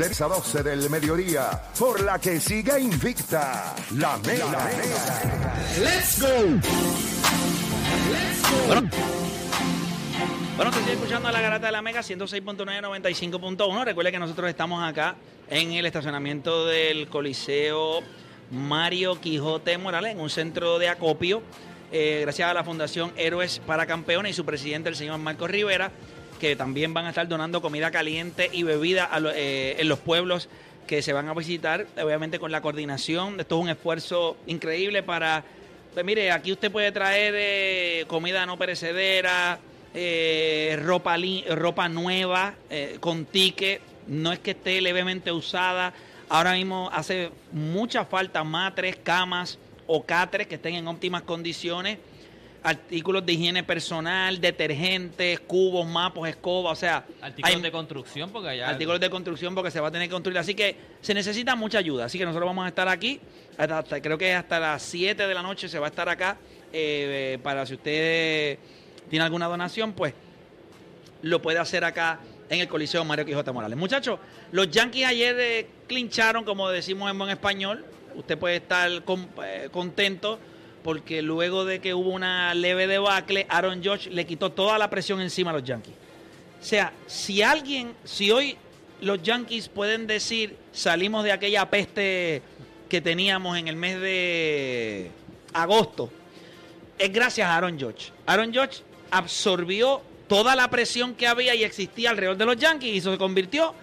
3 a 12 del mediodía, por la que siga invicta la Mega. ¡Let's go! Bueno, bueno, te estoy escuchando a la garata de la Mega 106.9, 95.1. Recuerde que nosotros estamos acá en el estacionamiento del Coliseo Mario Quijote Morales, en un centro de acopio, eh, gracias a la Fundación Héroes para Campeones y su presidente, el señor Marcos Rivera, que también van a estar donando comida caliente y bebida a lo- eh, en los pueblos que se van a visitar, obviamente con la coordinación. Esto es un esfuerzo increíble para pues mire, aquí usted puede traer eh, comida no perecedera, eh, ropa, ropa nueva, con ticket, no es que esté levemente usada. Ahora mismo hace mucha falta matres, camas o catres que estén en óptimas condiciones, artículos de higiene personal, detergentes, cubos, mapos, escobas, o sea, Artículos hay- de construcción, porque allá. artículos de construcción porque se va a tener que construir. Así que se necesita mucha ayuda. Así que nosotros vamos a estar aquí. Hasta, hasta- creo que hasta las 7 de la noche se va a estar acá. eh, para si usted tiene alguna donación, pues lo puede hacer acá en el Coliseo Mario Quijote Morales. Muchachos, los Yankees ayer eh, clincharon, como decimos en buen español. Usted puede estar con- eh, contento porque luego de que hubo una leve debacle, Aaron Judge le quitó toda la presión encima a los Yankees. O sea, si alguien, si hoy los Yankees pueden decir salimos de aquella peste que teníamos en el mes de agosto, es gracias a Aaron Judge. Aaron Judge absorbió toda la presión que había y existía alrededor de los Yankees y eso se convirtió.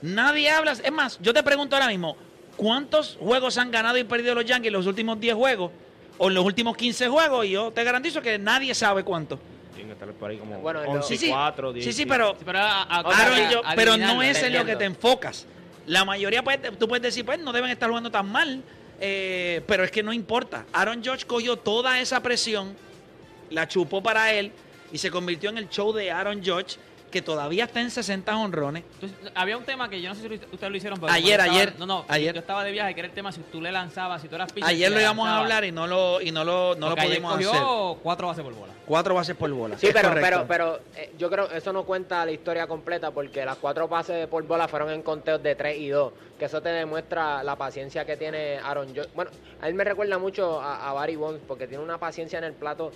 Nadie habla. Es más, yo te pregunto ahora mismo, ¿cuántos juegos han ganado y perdido los Yankees en los últimos 10 juegos? O en los últimos 15 juegos, y yo te garantizo que nadie sabe cuánto. Tienen que estar por ahí como Bueno, en 11 lo- Sí, sí. 4, sí, sí, pero Sí, pero a- a- Aaron a- Judge- pero no es en lo que te enfocas. La mayoría, pues, tú puedes decir, pues, no deben estar jugando tan mal, eh, pero es que no importa. Aaron George cogió toda esa presión, la chupó para él y se convirtió en el show de Aaron George, que todavía está en 60 honrones. Entonces, había un tema que yo no sé si ustedes lo hicieron. pero Ayer, como yo estaba- ayer, No, no, ayer. Yo estaba de viaje, que era el tema si tú le lanzabas, si tú eras pitcher, Ayer lo íbamos a hablar y no lo, y no lo, no lo ayer pudimos cogió hacer. cuatro bases por bola. Cuatro bases por bola. Sí, Es pero, correcto. pero, pero eh, yo creo que eso no cuenta la historia completa porque las cuatro pases por bola fueron en conteos de 3 y 2. Que eso te demuestra la paciencia que tiene Aaron Judge. Bueno, a él me recuerda mucho a, a Barry Bonds porque tiene una paciencia en el plato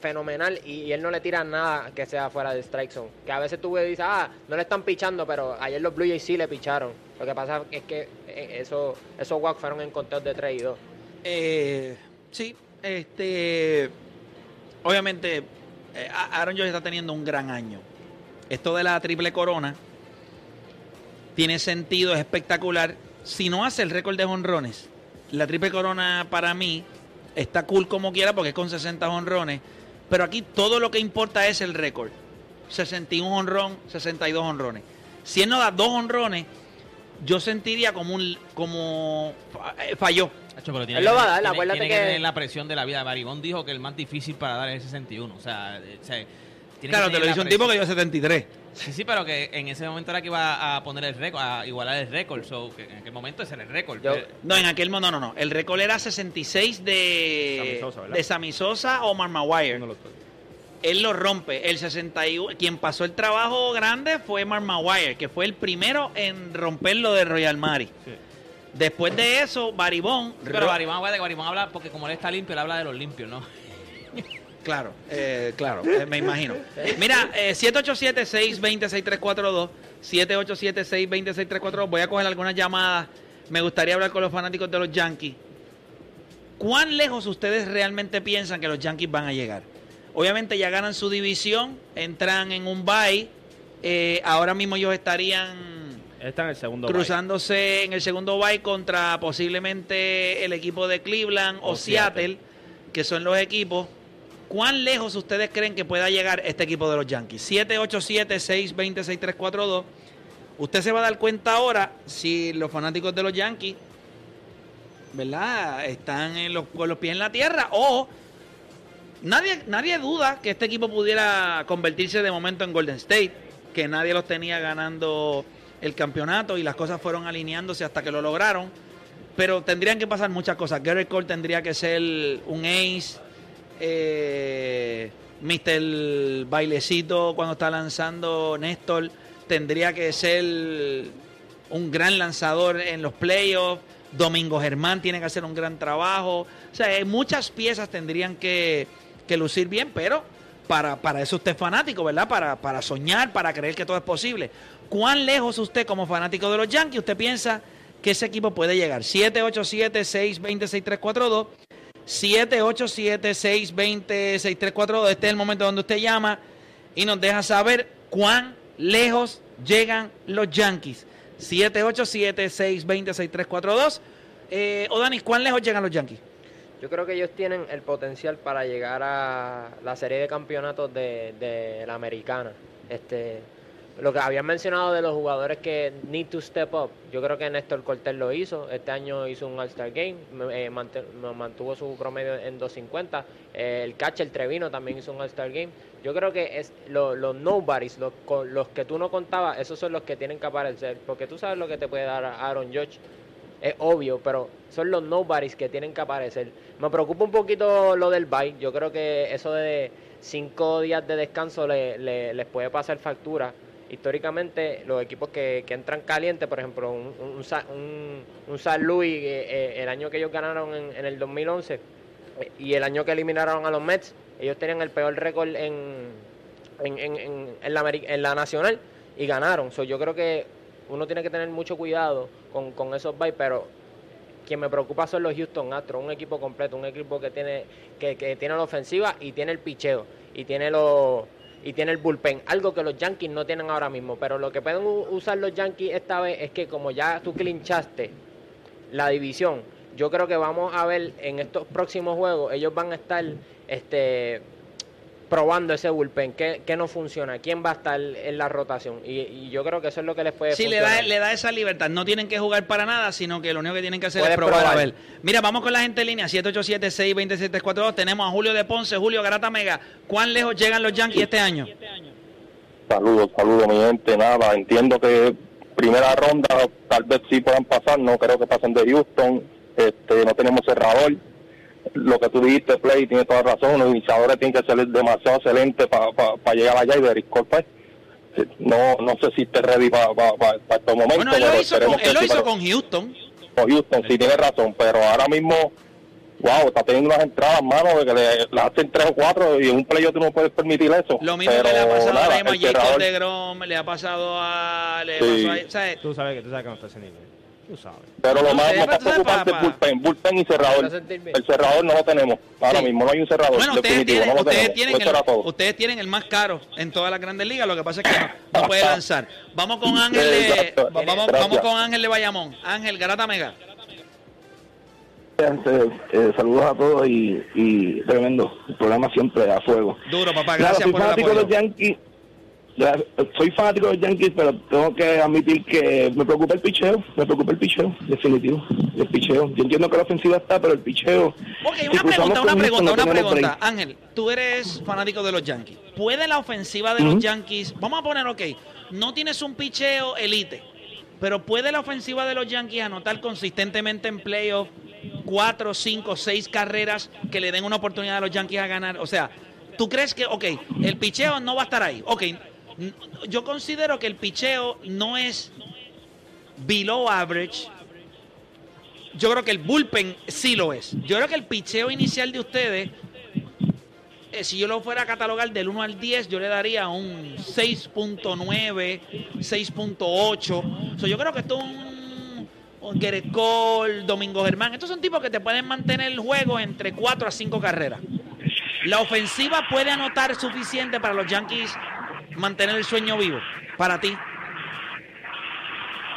fenomenal y, él no le tira nada que sea fuera de strike zone. Que a veces tú dices, ah, no le están pichando, pero ayer los Blue Jays sí le picharon. Lo que pasa es que eh, eso, esos walks fueron en conteos de 3 y 2. Eh, sí, este. Obviamente, eh, Aaron Judge está teniendo un gran año. Esto de la triple corona tiene sentido, es espectacular. Si no hace el récord de honrones, la triple corona para mí está cool como quiera porque es con 60 honrones. Pero aquí todo lo que importa es el récord: 61 honrón, 62 honrones. Si él no da dos honrones, yo sentiría como un. como. eh, falló. Hacho, pero tiene Él lo que- va a dar, tiene- acuérdate tiene que- tener la presión de la vida. Baribón dijo que el más difícil para dar es el 61. O sea, eh, o sea, tiene Claro, que te lo dice un tipo que dio 73. Sí, sí, pero que en ese momento era que iba a poner el récord, a igualar el récord. So, que en aquel momento ese era el récord. Yo- Eh, No, en aquel momento, no, no, no. El récord era 66 de Sammy Sosa, ¿verdad? de Sammy Sosa o Mark Maguire. De. Él lo rompe. El 61, quien pasó el trabajo grande fue Mark Maguire, que fue el primero en romperlo de Royal Mari. Sí. Después de eso, Baribón. Pero Baribón, que Baribón habla, porque como él está limpio, él habla de los limpios, ¿no? Claro, eh, claro, eh, me imagino. Mira, eh, 787-620-6342, 787-620-6342. Voy a coger algunas llamadas. Me gustaría hablar con los fanáticos de los Yankees. ¿Cuán lejos ustedes realmente piensan que los Yankees van a llegar? Obviamente ya ganan su división, entran en un bye. eh, ahora mismo ellos estarían Está en el segundo bye. cruzándose en el segundo bye contra posiblemente el equipo de Cleveland o, O Seattle, Seattle. que son los equipos. ¿Cuán lejos ustedes creen que pueda llegar este equipo de los Yankees? 787-620-6342. Usted se va a dar cuenta ahora si los fanáticos de los Yankees, ¿verdad? Están en con los pies en la tierra o nadie, nadie duda que este equipo pudiera convertirse de momento en Golden State, que nadie los tenía ganando el campeonato y las cosas fueron alineándose hasta que lo lograron. Pero tendrían que pasar muchas cosas. Gary Cole tendría que ser un ace. Eh, Mr. Bailecito cuando está lanzando Néstor tendría que ser un gran lanzador en los playoffs. Domingo Germán tiene que hacer un gran trabajo. O sea, eh, muchas piezas tendrían que, que lucir bien, pero para, para eso usted es fanático, ¿verdad? Para, para soñar, para creer que todo es posible. ¿Cuán lejos usted como fanático de los Yankees, usted piensa que ese equipo puede llegar? 787-620-6342. 787-620-6342. Este es el momento donde usted llama y nos deja saber cuán lejos llegan los Yankees. 787-620-6342. Eh, Odanis, ¿cuán lejos llegan los Yankees? Yo creo que ellos tienen el potencial para llegar a la serie de campeonatos de, de la americana. Este, lo que habían mencionado de los jugadores que need to step up, yo creo que Néstor Cortés lo hizo. Este año hizo un All-Star Game, eh, mantuvo su promedio en 250. Eh, el catcher Trevino también hizo un All-Star Game. Yo creo que es los nobodies, los, que tú no contabas, esos son los que tienen que aparecer. Porque tú sabes lo que te puede dar Aaron Judge es obvio, pero son los nobodies que tienen que aparecer. Me preocupa un poquito lo del bye. Yo creo que eso de cinco días de descanso le, les puede pasar factura. Históricamente, los equipos que, entran calientes, por ejemplo, un, un, San Luis, eh, eh, el año que ellos ganaron en, el 2011 eh, y el año que eliminaron a los Mets, ellos tenían el peor récord en, en, la, en la nacional y ganaron. So, yo creo que uno tiene que tener mucho cuidado con, esos bytes, pero quien me preocupa son los Houston Astros, un equipo completo, un equipo que tiene que tiene la ofensiva y tiene el picheo y tiene los y tiene el bullpen, algo que los Yankees no tienen ahora mismo, pero lo que pueden usar los Yankees esta vez es que como ya tú clinchaste la división, yo creo que vamos a ver en estos próximos juegos, ellos van a estar este probando ese bullpen, qué, no funciona, quién va a estar en la rotación. Y, yo creo que eso es lo que les puede Sí, le da, le da esa libertad. No tienen que jugar para nada, sino que lo único que tienen que hacer es probar, a ver. Mira, vamos con la gente en línea, 787-627-342. Tenemos a Julio de Ponce, Julio Garata Mega. ¿Cuán lejos llegan los Yankees este año? Saludos, saludos, mi gente. Nada, entiendo que primera ronda tal vez sí puedan pasar, no creo que pasen de Houston. Este, no tenemos cerrador lo que tú dijiste, Play, tiene toda razón, los iniciadores tienen que ser demasiado excelentes para llegar allá y ver, pues, no, no sé si esté ready para estos momentos. Bueno, él lo hizo, con, él lo hizo con Houston. Con Houston, sí, tiene razón, pero ahora mismo, wow, está teniendo unas entradas, mano, de que le, hacen tres o cuatro y en un playoff tú no puedes permitir eso. Lo mismo que le ha pasado a Jacob de Grom, le ha pasado a... Le pasó a Tú sabes que tú sabes que no está ese nivel. Pero lo más, preocupante es bullpen, bullpen y cerrador. El cerrador no lo tenemos. Ahora mismo no hay un cerrador. Bueno, ustedes tienen, ustedes, tienen el, ustedes tienen el más caro en todas las grandes ligas. Lo que pasa es que no, puede lanzar. Vamos con Ángel de, vamos, vamos con Ángel de Bayamón. Ángel Garata Mega. Eh, saludos a todos y, y tremendo. El programa siempre a fuego. Duro, papá. Gracias por el apoyo. Los Yankees, soy fanático de los Yankees, pero tengo que admitir que me preocupa el picheo, me preocupa el picheo, definitivo, el picheo. Yo entiendo que la ofensiva está, pero el picheo... Ok, una pregunta, una pregunta, una pregunta. Ángel, tú eres fanático de los Yankees. ¿Puede la ofensiva de los Yankees, vamos a poner, ok, no tienes un picheo elite, pero puede la ofensiva de los Yankees anotar consistentemente en playoff cuatro, cinco, seis carreras que le den una oportunidad a los Yankees a ganar? O sea, ¿tú crees que, ok, el picheo no va a estar ahí? Ok, yo considero que el picheo no es below average. Yo creo que el bullpen sí lo es. Yo creo que el picheo inicial de ustedes, eh, si yo lo fuera a catalogar del 1 al 10, yo le daría un 6.9, 6.8. yo creo que esto es un, un Domingo Germán. Estos son tipos que te pueden mantener el juego entre 4 a 5 carreras. La ofensiva puede anotar suficiente para los Yankees mantener el sueño vivo para ti?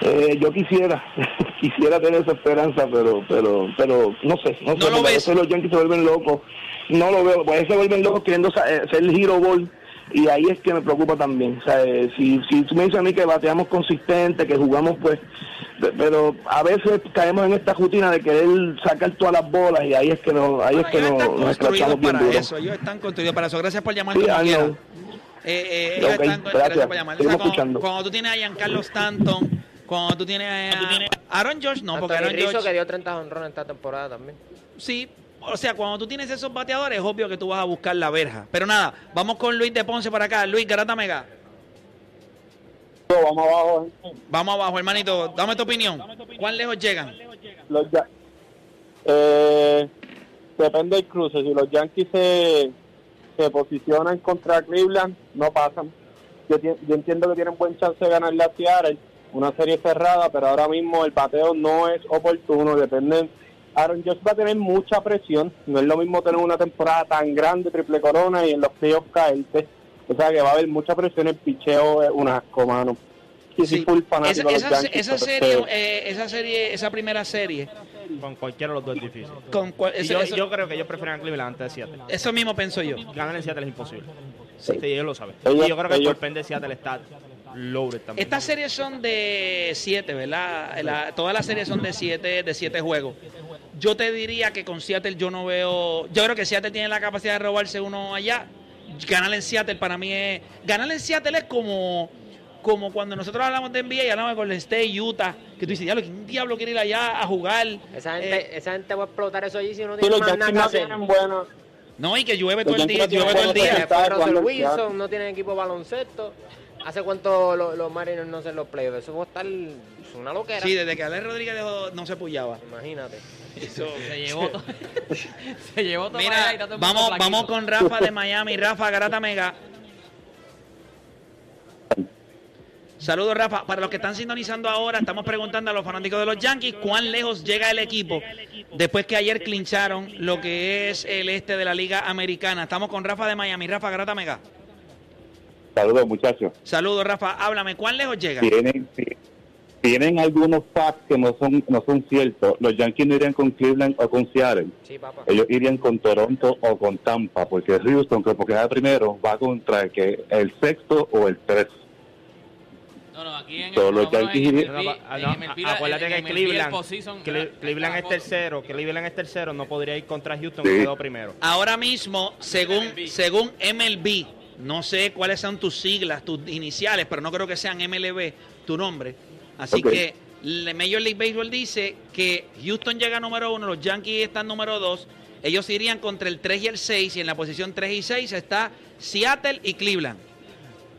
Eh, yo quisiera, quisiera tener esa esperanza, pero, pero, pero no sé, no, sé, lo ves? los Yankees se vuelven locos. No lo veo, pues se vuelven locos queriendo eh, ser el hero ball y ahí es que me preocupa también. O sea, eh, si, si tú me dices a mí que bateamos consistente, que jugamos pues, pero a veces caemos en esta rutina de querer sacar todas las bolas y ahí es que, no, ahí es que no, nos escrachamos bien para Eso, ellos están construidos para eso. Gracias por llamar. Eh, eh, gracias. por llamar. cuando, tú tienes a Giancarlo Stanton, cuando tú tienes a Aaron George, no, porque Aaron George... que dio 30 honrones esta temporada también. Sí, o sea, cuando tú tienes esos bateadores, es obvio que tú vas a buscar la verja. Pero nada, vamos con Luis de Ponce para acá. Luis Garata Mega. vamos abajo. Vamos abajo, hermanito. Dame tu opinión. ¿Cuán lejos llegan? Los ya- eh, depende del cruce. Si los Yankees se, se posicionan contra Cleveland, no pasan. Yo, yo entiendo que tienen buen chance de ganar la Seattle, una serie cerrada, pero ahora mismo el bateo no es oportuno. Depende. Aaron Josh va a tener mucha presión. No es lo mismo tener una temporada tan grande, triple corona, y en los playoffs caerte. O sea que va a haber mucha presión. El picheo es un asco, mano. Sí, sí, full Esa, esa, Yankees, esa pero serie, eh, esa serie, esa primera serie, Con cualquiera de los dos es difícil. con cual- Y eso, yo, eso- yo creo que ellos prefieren a Cleveland antes de Seattle. eso mismo pienso yo. Ganar en Seattle es imposible. Sí. Sí, ellos lo saben. Ellos- y yo creo que el bullpen de Seattle está loaded también. Estas series son de siete, ¿verdad? La- todas las series son de siete, de siete juegos. Yo te diría que con Seattle yo no veo. Yo creo que Seattle tiene la capacidad de robarse uno allá. Ganar en Seattle para mí es. Ganar en Seattle es como. Como cuando nosotros hablamos de NBA y hablamos con el State Utah, que tú dices, diablo, ¿quién diablo quiere ir allá a jugar? Esa Eh, gente, esa gente va a explotar eso allí si no tiene los más nada que no hacer. buena. no, y que llueve todo Los el día, Yankees no llueve todo el tienen día. Russell Wilson, no tienen equipo de baloncesto. ¿Hace cuánto lo- los Mariners no hacen los playoffs? Eso va a estar es una loquera. Sí, desde que Alex Rodríguez dejó, no se pullaba. Imagínate. Eso- Se llevó todo. se llevó todo Mira, todo vamos, vamos con Rafa de Miami. Rafa, Garata Mega. Saludos, Rafa. Para los que están sintonizando ahora, estamos preguntando a los fanáticos de los Yankees cuán lejos llega el equipo después que ayer clincharon lo que es el este de la Liga Americana. Estamos con Rafa de Miami. Rafa, Garata Mega. Saludos, muchachos. Saludos, Rafa. Háblame, ¿cuán lejos llega? Tienen, tienen algunos facts que no son, no son ciertos. Los Yankees no irían con Cleveland o con Seattle. Sí, papá. Ellos irían con Toronto o con Tampa, porque Houston, que porque es el primero, va contra el, que, el sexto o el tres. No, no, aquí en Todos los Yankees Ah, MLB, acuérdate que Cleveland, ah, Cleveland ah, es tercero, Cleveland es tercero, no podría ir contra Houston Sí. que quedó primero. Ahora mismo, según, MLB. según MLB, no sé cuáles son tus siglas, tus iniciales, pero no creo que sean MLB tu nombre. Así que Major League Baseball dice que Houston llega número uno, los Yankees están número dos. Ellos irían contra el 3 y el 6, y en la posición 3 y 6 está Seattle y Cleveland.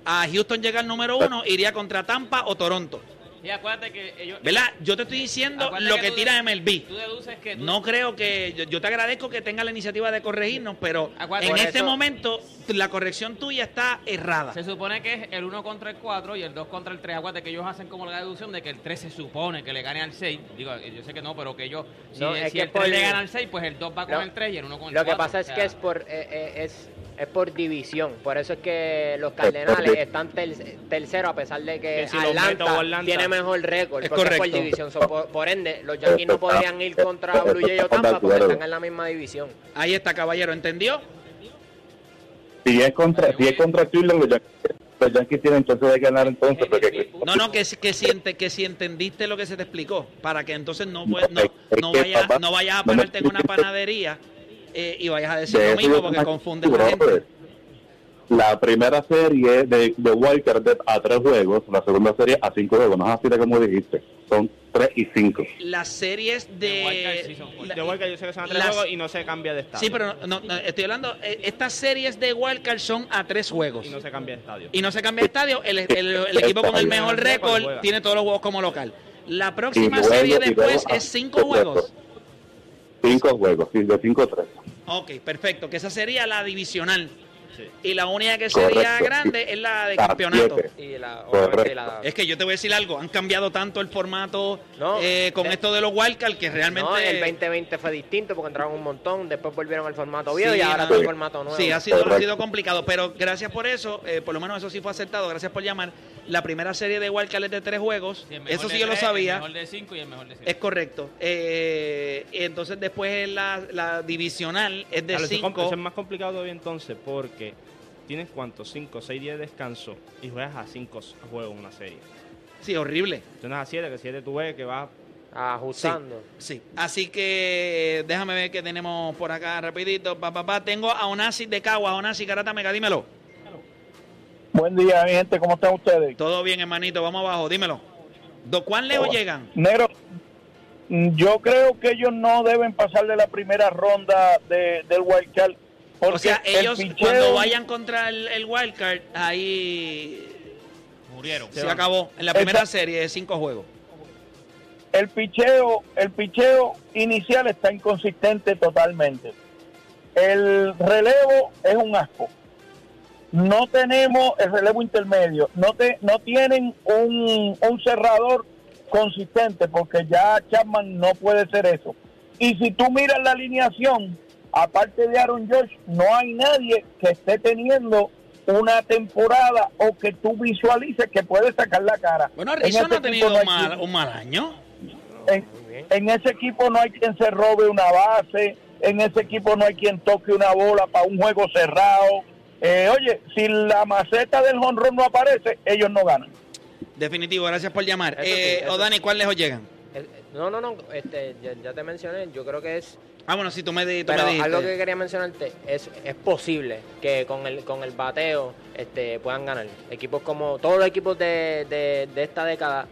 A Houston llega el número uno, iría contra Tampa o Toronto. Y acuérdate que ellos... ¿Verdad? Yo te estoy diciendo lo que tú tira MLB. Tú deduces que... tú- No creo que. Yo, yo te agradezco que tenga la iniciativa de corregirnos, pero Acuérdate, en por este eso- momento la corrección tuya está errada. Se supone que es el 1 contra el 4 y el 2 contra el 3. Acuérdate que ellos hacen como la deducción de que el 3 se supone que le gane al 6. Digo, yo sé que no, pero que ellos, si, No, es si que el por- 3 le gana al 6, pues el 2 va con Lo- el 3 y el 1 con el Lo 4. que pasa es O que sea, es por eh, eh, es, es por división. Por eso es que los Cardenales están ter- tercero a pesar de que, Que si Atlanta, Atlanta- tiene mejor récord. Es porque es por correcto. división. So, por, por ende, los Yankees no podrían ir contra Blue Jay o Tampa porque están en la misma división. Ahí está, caballero, ¿entendió? Si es contra, si es contra Cleveland, los Yankees, los Yankees tienen chance de ganar entonces. Porque, No, no, que, si- que, si, ente- que si entendiste lo que se te explicó, para que entonces no, pues, no, no, vayas, no vayas a pararte en una panadería eh, y vayas a decir de lo mismo porque confunde a la gente. La primera serie de, de Wildcard de- a tres juegos, la segunda serie a cinco juegos, no es así de como dijiste, son tres y cinco. Las series De sí de. son la- De yo sé que son a tres las- juegos y no se cambia de estadio. Sí, pero no, no, estoy hablando. eh, Estas series de Wildcard son a tres juegos. Y no se cambia de estadio. y no se cambia de estadio, el, el- el equipo con el mejor récord tiene todos los juegos como local. La próxima luego- serie y después luego- es cinco juegos. Cinco juegos, sí, de cinco a tres. Ok, perfecto, que esa sería la divisional. Sí. Y la única que sería Correcto. grande es la de Ah, campeonato. Y la, Correcto. y la- Es que yo te voy a decir algo, han cambiado tanto el formato No, eh, con eh, esto de los wildcard que realmente... no, el 2020 fue distinto porque entraron un montón, después volvieron al formato viejo Sí, y ahora todo el formato nuevo. Sí, ha sido, ha sido complicado, pero gracias por eso, eh, por lo menos eso sí fue aceptado, gracias por llamar. La primera serie de Wildcard es de tres juegos, Sí, eso sí yo lo tres, El sabía, mejor de 5 y el mejor de 7. es correcto. Eh, y entonces después la, la divisional es de Claro, eso es com- cinco. eso es más complicado todavía entonces porque tienes cuántos, 5 o 6 días de descanso y juegas a 5 juegos una serie. Sí, horrible. Tienes a 7, que 7 tú ves que va Ajustando. Sí, así que déjame ver que tenemos por acá rapidito. Pa, pa, pa. Tengo a Onasi de Cagua, Onasi Garata Mega, dímelo. Buen día, mi gente, ¿cómo están ustedes? Todo bien, hermanito, vamos abajo, dímelo. ¿Do cuán lejos Oh. llegan? Negro, yo creo que ellos no deben pasar de la primera ronda de, del Wild Card. porque O sea, el ellos picheo- cuando vayan contra el, el wildcard, ahí Murieron. Se acabó. En la primera Esta- serie de cinco juegos. el picheo, el picheo inicial está inconsistente totalmente. El relevo es un asco. No tenemos el relevo intermedio, no te, no tienen un, un cerrador consistente porque ya Chapman no puede ser eso. Y si tú miras la alineación, aparte de Aaron George, no hay nadie que esté teniendo una temporada o que tú visualices que puede sacar la cara. Bueno, En Rizzo no ha tenido no un mal, un mal año. en, en ese equipo no hay quien se robe una base, en ese equipo no hay quien toque una bola para un juego cerrado. Eh, oye, si la maceta del honrón no aparece, ellos no ganan. Definitivo, gracias por llamar. Eso sí, Eh, eso o Dani, ¿cuál lejos llegan? No, no, no, este, ya, ya te mencioné, yo creo que es... Ah, bueno, si tú me, di- tú Pero me dijiste. algo que quería mencionarte, es, es posible que con el, con el bateo este, puedan ganar. Equipos como todos los equipos de, de, de esta década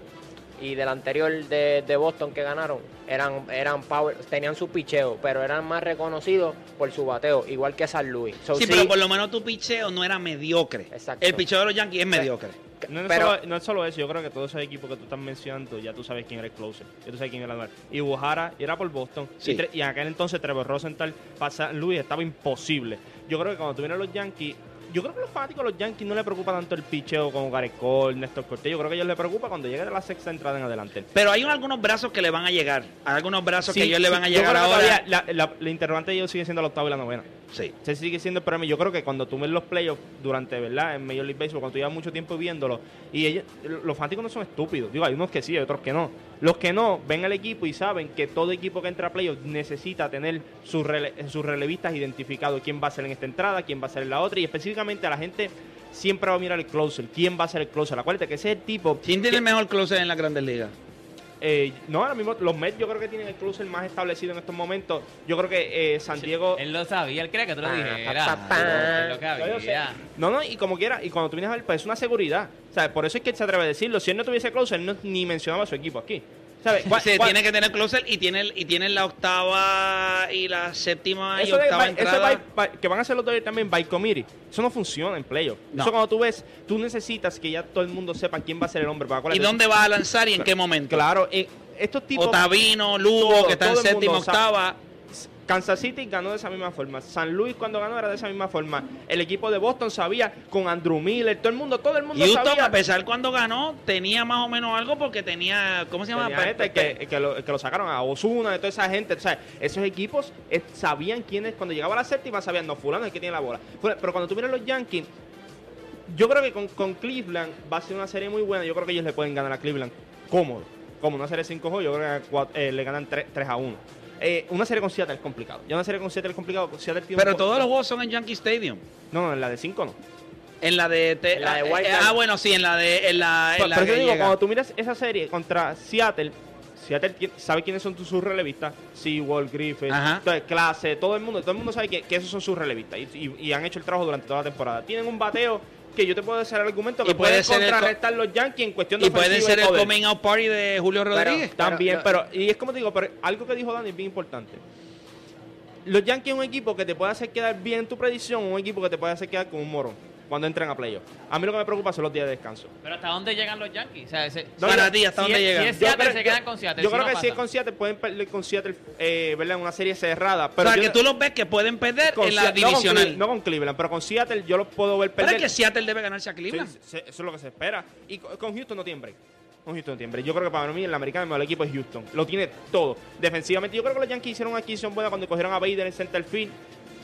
y del anterior de, de Boston que ganaron, eran, eran power, tenían su picheo, pero eran más reconocidos por su bateo, igual que San Luis. So, Sí, sí, pero por lo menos tu picheo no era mediocre. Exacto. El picheo de los Yankees es mediocre. No es, Pero- solo, no es solo eso, yo creo que todos esos equipos que tú estás mencionando, ya tú sabes quién era el closer, ya tú sabes quién era el. Y Buhara era por Boston, Sí. y, tre- y en aquel entonces Trevor Rosenthal para San Luis estaba imposible. Yo creo que cuando tuvieron los Yankees, yo creo que los fanáticos de los Yankees no le preocupa tanto el picheo como Gareth Cole, Néstor Cortés, yo creo que a ellos les preocupa cuando llegue de la sexta entrada en adelante. Pero hay algunos brazos que le van a llegar. Hay algunos brazos que Sí, ellos le van a llegar que ahora. La, la- la interrogante de ellos sigue siendo la octava y la novena. Sí. Se sigue siendo el problema. Yo creo que cuando tú ves los playoffs durante, ¿verdad? En Major League Baseball, cuando tú llevas mucho tiempo viéndolo, y ellos, los fanáticos no son estúpidos. Digo, hay unos que sí, hay otros que no. Los que no, ven al equipo y saben que todo equipo que entra a playoffs necesita tener sus, rele- sus relevistas identificados. Quién va a ser en esta entrada, quién va a ser en la otra. Y específicamente a la gente siempre va a mirar el closer. ¿Quién va a ser el closer? Acuérdate que ese es el tipo... ¿Quién tiene el mejor closer en las grandes ligas? Eh, no, ahora mismo los Mets yo creo que tienen el closer más establecido en estos momentos. Yo creo que eh, San Diego... Él lo sabía, él creía que tú lo Pa, dijeras. No, no, y como quiera, y cuando tú vienes a ver, pues es una seguridad. O sea, por eso es que él se atreve a decirlo. Si él no tuviese closer, él no, ni mencionaba a su equipo aquí. ¿Sabes? ¿Cuál- Se tiene que tener closer y tiene, y tiene la octava y la séptima y de by- eso by- by- que van a hacer los Dodgers también by committee. Eso no funciona en playoff. No. Eso cuando tú ves, tú necesitas que ya todo el mundo sepa quién va a ser el hombre. Para ¿Y dónde va a lanzar y en qué momento? Claro, eh, estos tipos... Otavino, Lugo, todo- que está en séptima, octava. Kansas City ganó de esa misma forma. San Luis cuando ganó era de esa misma forma. El equipo de Boston sabía con Andrew Miller, todo el mundo, todo el mundo Houston, sabía. a pesar cuando ganó, tenía más o menos algo porque tenía, ¿cómo se llama? Tenía gente Pe- que, que, lo, que lo sacaron a Osuna, de toda esa gente. O sea, esos equipos eh, sabían quiénes, cuando llegaba a la séptima, sabían, no, fulano es que tiene la bola. Pero cuando tuvieron los Yankees, yo creo que con, con Cleveland va a ser una serie muy buena. Yo creo que ellos le pueden ganar a Cleveland cómodo. Como una serie 5 juegos, yo creo que eh, le ganan 3, a 1. Eh, una serie con Seattle es complicado. Ya una serie con Seattle es complicado. Seattle tiene un Pero todos los juegos son en Yankee Stadium. No, no, en la de 5 no. En la de, te- En la de ah, Wild eh, ah, bueno, sí, en la de en la, en Pero, la pero que yo digo, llega. cuando tú miras esa serie contra Seattle, Seattle sabe quiénes son tus- sus relevistas, Seawall, Griffith, entonces, clase, todo el mundo, todo el mundo sabe que, que esos son sus relevistas y, y- y han hecho el trabajo durante toda la temporada. Tienen un bateo que yo te puedo hacer el argumento que puede puede ser el co- contrarrestar los Yankees en cuestión de y puede ser el poder. coming out party de Julio Rodríguez. También, Pero- pero, y es como te digo, pero algo que dijo Dani es bien importante. Los Yankees es un equipo que te puede hacer quedar bien en tu predicción, un equipo que te puede hacer quedar como un morón cuando entren a playoff. A mí lo que me preocupa son los días de descanso. Pero ¿hasta dónde llegan los Yankees? O sea, ese- No, Para yo- ti, ¿hasta si dónde es- llegan? si es Yo Seattle, creo- se yo- quedan con Seattle. Yo si creo no que si es con Seattle pueden perder con Seattle, eh, ¿verdad? En una serie cerrada. o Pero sea, yo que tú los ves que pueden perder con en la Seattle- no con divisional. No con, Cleveland, pero con Seattle yo los puedo ver pero perder. es que Seattle debe ganarse a Sí, Cleveland. eso es lo que se espera. Y co- con Houston no tiene break. Con Houston no tiene break. Yo creo que para mí el americano el mejor equipo es Houston. Lo tiene todo. Defensivamente, yo creo que los Yankees hicieron una adquisición buena cuando cogieron a Bader en center field.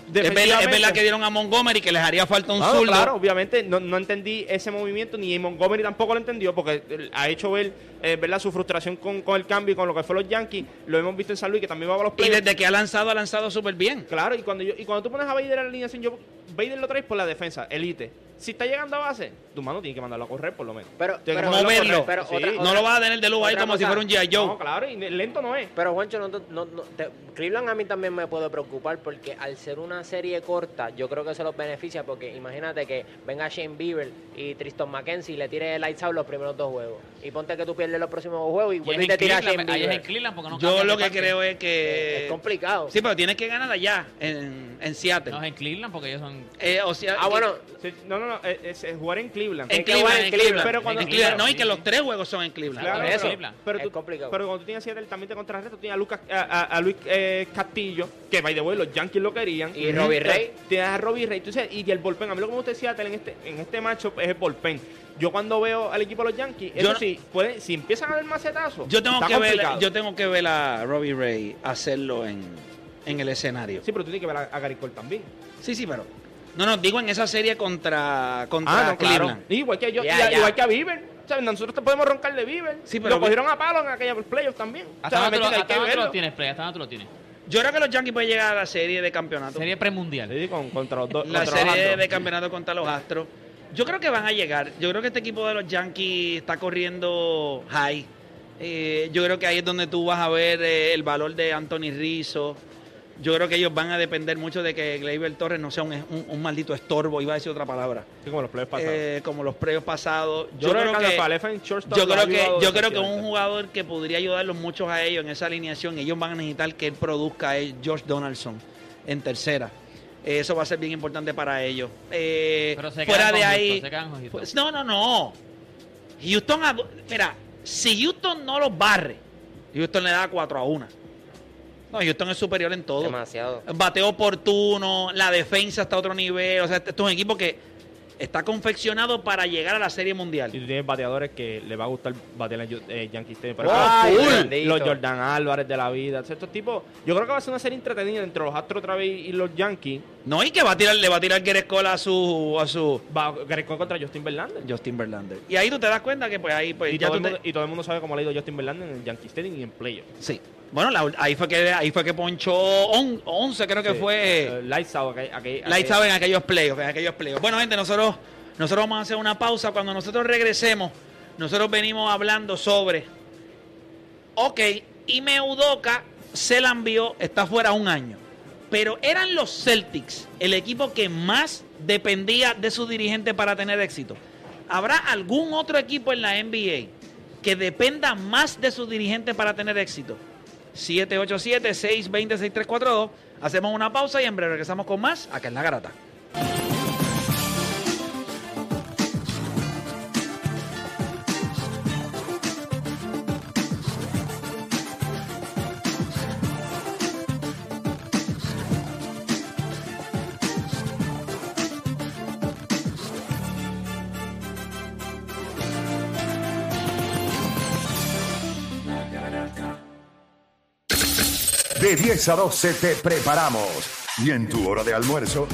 Es verdad, es Defensivamente- verdad que dieron a Montgomery que les haría falta un zurdo. claro, obviamente no, no entendí ese movimiento, ni Montgomery tampoco lo entendió, porque ha hecho ver eh, ¿verdad? su frustración con, con el cambio y con lo que fue los Yankees. Lo hemos visto en San Luis, que también va a los Y playoffs. desde que ha lanzado, ha lanzado súper bien. Claro, y cuando, yo, y cuando tú pones a Bader en la alineación, yo, Bader lo traes por la defensa, elite. Si está llegando a base, tu mano tiene que mandarlo a correr por lo menos. Pero, pero, moverlo. correr. pero Sí. otra- No lo vas a tener de lujo ahí como si fuera un G.I. Joe. No, claro, y lento no es. Pero Juancho, no, no, no, te- Cleveland a mí también me puede preocupar porque al ser una serie corta, yo creo que eso los beneficia porque imagínate que venga Shane Bieber y Tristan McKenzie y le tire el lights out los primeros dos juegos. Y ponte que tú pierdes los próximos dos juegos y Y es vuelves a Shane es Bieber. en Cleveland porque no Yo lo que creo es Es, que... es complicado. Sí, pero tienes que ganar allá, en, en Seattle. No es en Cleveland porque ellos son... Eh, o sea, ah, bueno, Sí, no, no, no, no, es, es- jugar en Cleveland. En que Cleveland, en en Cleveland. Pero cuando- En Cleveland. No, y que los tres juegos son en Cleveland. Claro, pero, Es tú, complicado. pero cuando tú tienes Seattle también te contrarresta, tú tienes a, Lucas, a, a- a Luis eh, Castillo, que by the way los Yankees lo querían. Y Robbie Ray. Tienes a Robbie Ray. Entonces, y el bullpen, a mí lo que me gusta de Seattle en este, en este matchup es el bullpen. Yo cuando veo al equipo de los Yankees, Yo eso no- sí, puede, si empiezan a haber macetazos, Yo tengo, está que ver, yo tengo que ver a Robbie Ray hacerlo en, en el escenario. Sí, pero tú tienes que ver a, a Gary Cole también. Sí, sí, pero. No, no, digo en esa serie contra, contra Ah, no, claro. Cleveland. Igual que yo, Ya, y- ya. igual que a Bieber. O sea, nosotros te podemos roncar de Bieber. Sí, pero- lo cogieron a palo en aquella playoff también. O ¿Hasta sea, dónde ¿me tú lo- tienes, Play? ¿Hasta dónde tú lo tienes? Yo creo que los Yankees pueden llegar a la serie de campeonato. Serie premundial. Sí, con- contra los dos. la contra serie de campeonato contra los Astros. Yo creo que van a llegar. Yo creo que este equipo de los Yankees está corriendo high. Eh, yo creo que ahí es donde tú vas a ver eh, el valor de Anthony Rizzo. Yo creo que ellos van a depender mucho de que Gleyber Torres no sea un, un- un maldito estorbo, iba a decir otra palabra, Sí, como los playoffs pasados. eh, como los previos pasados. yo, creo que, yo creo que yo creo que un jugador que podría ayudarlos muchos a ellos en esa alineación, ellos van a necesitar que él produzca es George Donaldson en tercera. Eh, Eso va a ser bien importante para ellos. Eh, Pero se fuera de ahí, Houston, se pues, no, no, no. Houston, a- mira, si Houston no los barre, Houston le da 4 a 1. No, Houston es superior en todo. Demasiado. Bateo oportuno, la defensa está a otro nivel. O sea, este este es un equipo que está confeccionado para llegar a la Serie Mundial. Y tú tienes bateadores que le va a gustar batear en eh, Yankee Stadium. Ejemplo, bendito. los Jordan Álvarez de la vida. Estos tipos, yo creo que va a ser una serie entretenida entre los Astros otra vez y los Yankees. No, y que va a tirar, le va a tirar Gerrit Cole a su, a su Va Cole contra Justin Verlander. Justin Verlander. Y ahí tú te das cuenta que pues ahí pues y, ya todo tú el mundo, te- y todo el mundo sabe cómo le ha ido Justin Verlander en el Yankee Stadium y en playoff. Sí. Bueno, la- ahí fue que ahí fue que ponchó on- 11 creo que Sí. fue Eh, Lights out. Lights en aquellos playoffs, en aquellos playoffs. Bueno, gente, nosotros, nosotros vamos a hacer una pausa. Cuando nosotros regresemos, nosotros venimos hablando sobre. Ok, Ime Udoka se la envió, está fuera un año. Pero eran los Celtics el equipo que más dependía de su dirigente para tener éxito. ¿Habrá algún otro equipo en la NBA que dependa más de su dirigente para tener éxito? 787-620-6342. Hacemos una pausa y en breve regresamos con más acá en La Garata. 10 a 12 te preparamos. Y en tu hora de almuerzo,